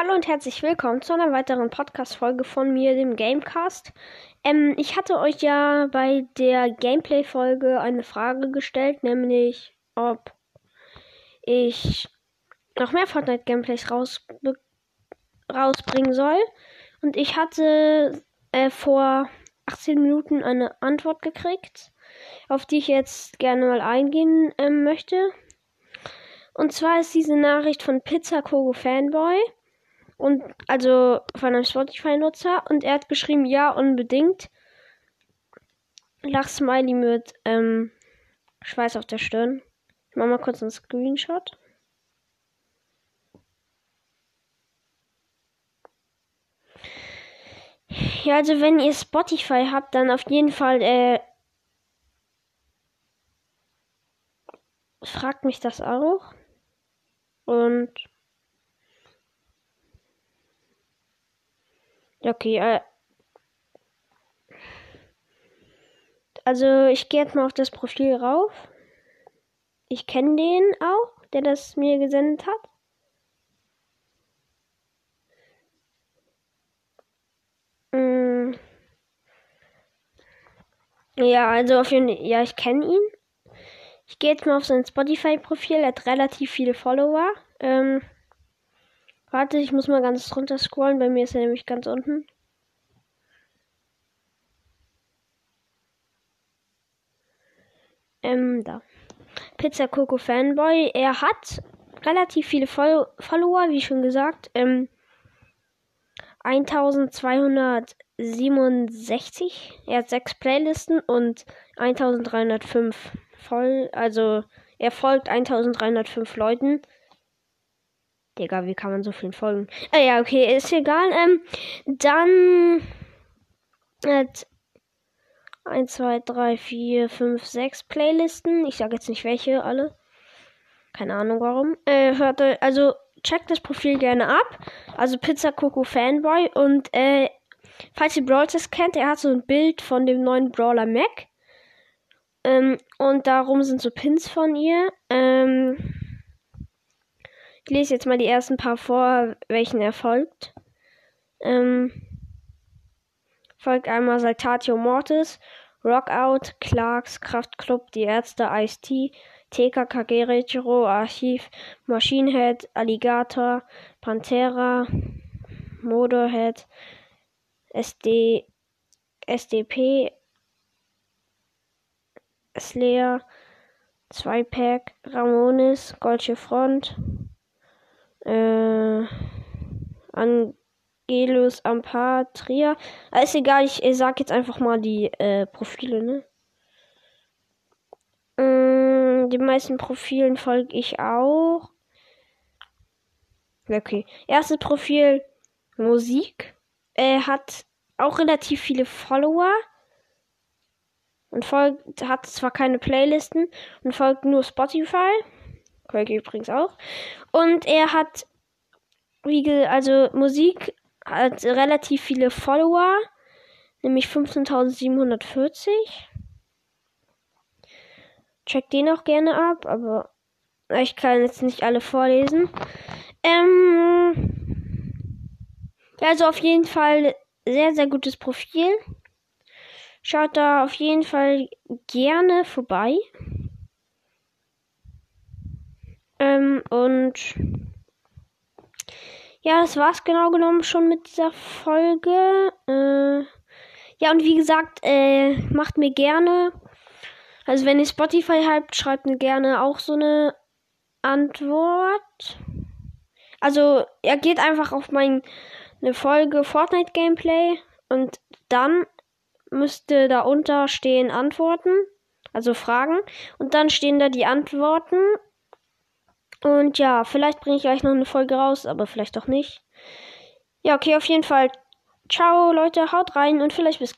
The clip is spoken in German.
Hallo und herzlich willkommen zu einer weiteren Podcast-Folge von mir, dem Gamecast. Ähm, ich hatte euch ja bei der Gameplay-Folge eine Frage gestellt, nämlich ob ich noch mehr Fortnite-Gameplays raus rausbringen soll. Und ich hatte äh, vor 18 Minuten eine Antwort gekriegt, auf die ich jetzt gerne mal eingehen äh, möchte. Und zwar ist diese Nachricht von Pizza Kogo Fanboy. Und also von einem Spotify-Nutzer. Und er hat geschrieben, ja, unbedingt. Lach-Smiley mit ähm, Schweiß auf der Stirn. Ich mach mal kurz einen Screenshot. Ja, also wenn ihr Spotify habt, dann auf jeden Fall äh, fragt mich das auch. Und okay, äh, also ich gehe jetzt mal auf das Profil rauf. Ich kenne den auch, der das mir gesendet hat. Mm. Ja, also auf jeden ja, ich kenne ihn. Ich gehe jetzt mal auf sein Spotify-Profil. Er hat relativ viele Follower. Ähm, warte, ich muss mal ganz runter scrollen. Bei mir ist er nämlich ganz unten. Ähm, da. Pizza Coco Fanboy. Er hat relativ viele Fol Follower, wie schon gesagt. Ähm, 1267. Er hat sechs Playlisten und 1305 voll. Also, er folgt 1305 Leuten. Digga, wie kann man so vielen folgen? Ah ja, okay, ist egal. Ähm, dann hat 1, 2, 3, 4, 5, 6 Playlisten. Ich sage jetzt nicht welche, alle. Keine Ahnung warum. Äh, hört, also checkt das Profil gerne ab. Also Pizza Coco Fanboy. Und äh, falls ihr Brawlers kennt, er hat so ein Bild von dem neuen Brawler Mac. Ähm, und darum sind so Pins von ihr. Ähm, ich lese jetzt mal die ersten paar vor, welchen er folgt. Ähm, folgt einmal Saltatio Mortis, Rockout, Clarks, Kraftclub, Die Ärzte, Ice-T, TKK Gerechiro, Archiv, Machine Head, Alligator, Pantera, Motorhead, SD, SDP, Slayer, 2-Pack, Ramones, Goldsche Front, äh, Angelus, Ampar, Trier. Ah, ist egal, ich, ich sag jetzt einfach mal die äh, Profile, ne? Ähm, die meisten Profilen folge ich auch. Okay. Erstes Profil Musik. Er hat auch relativ viele Follower und folgt, hat zwar keine Playlisten und folgt nur Spotify. Folge übrigens auch. Und er hat, wie also Musik hat relativ viele Follower, nämlich 15.740. Check den auch gerne ab, aber ich kann jetzt nicht alle vorlesen. Ähm, also auf jeden Fall sehr, sehr gutes Profil. Schaut da auf jeden Fall gerne vorbei. Ähm, und ja, das war's genau genommen schon mit dieser Folge. Äh, ja, und wie gesagt, äh, macht mir gerne. Also wenn ihr Spotify habt, schreibt mir gerne auch so eine Antwort. Also, er geht einfach auf meine Folge Fortnite Gameplay und dann müsste da unter stehen Antworten, also Fragen. Und dann stehen da die Antworten. Und ja, vielleicht bringe ich gleich noch eine Folge raus, aber vielleicht auch nicht. Ja, okay, auf jeden Fall. Ciao, Leute, haut rein und vielleicht bis gleich.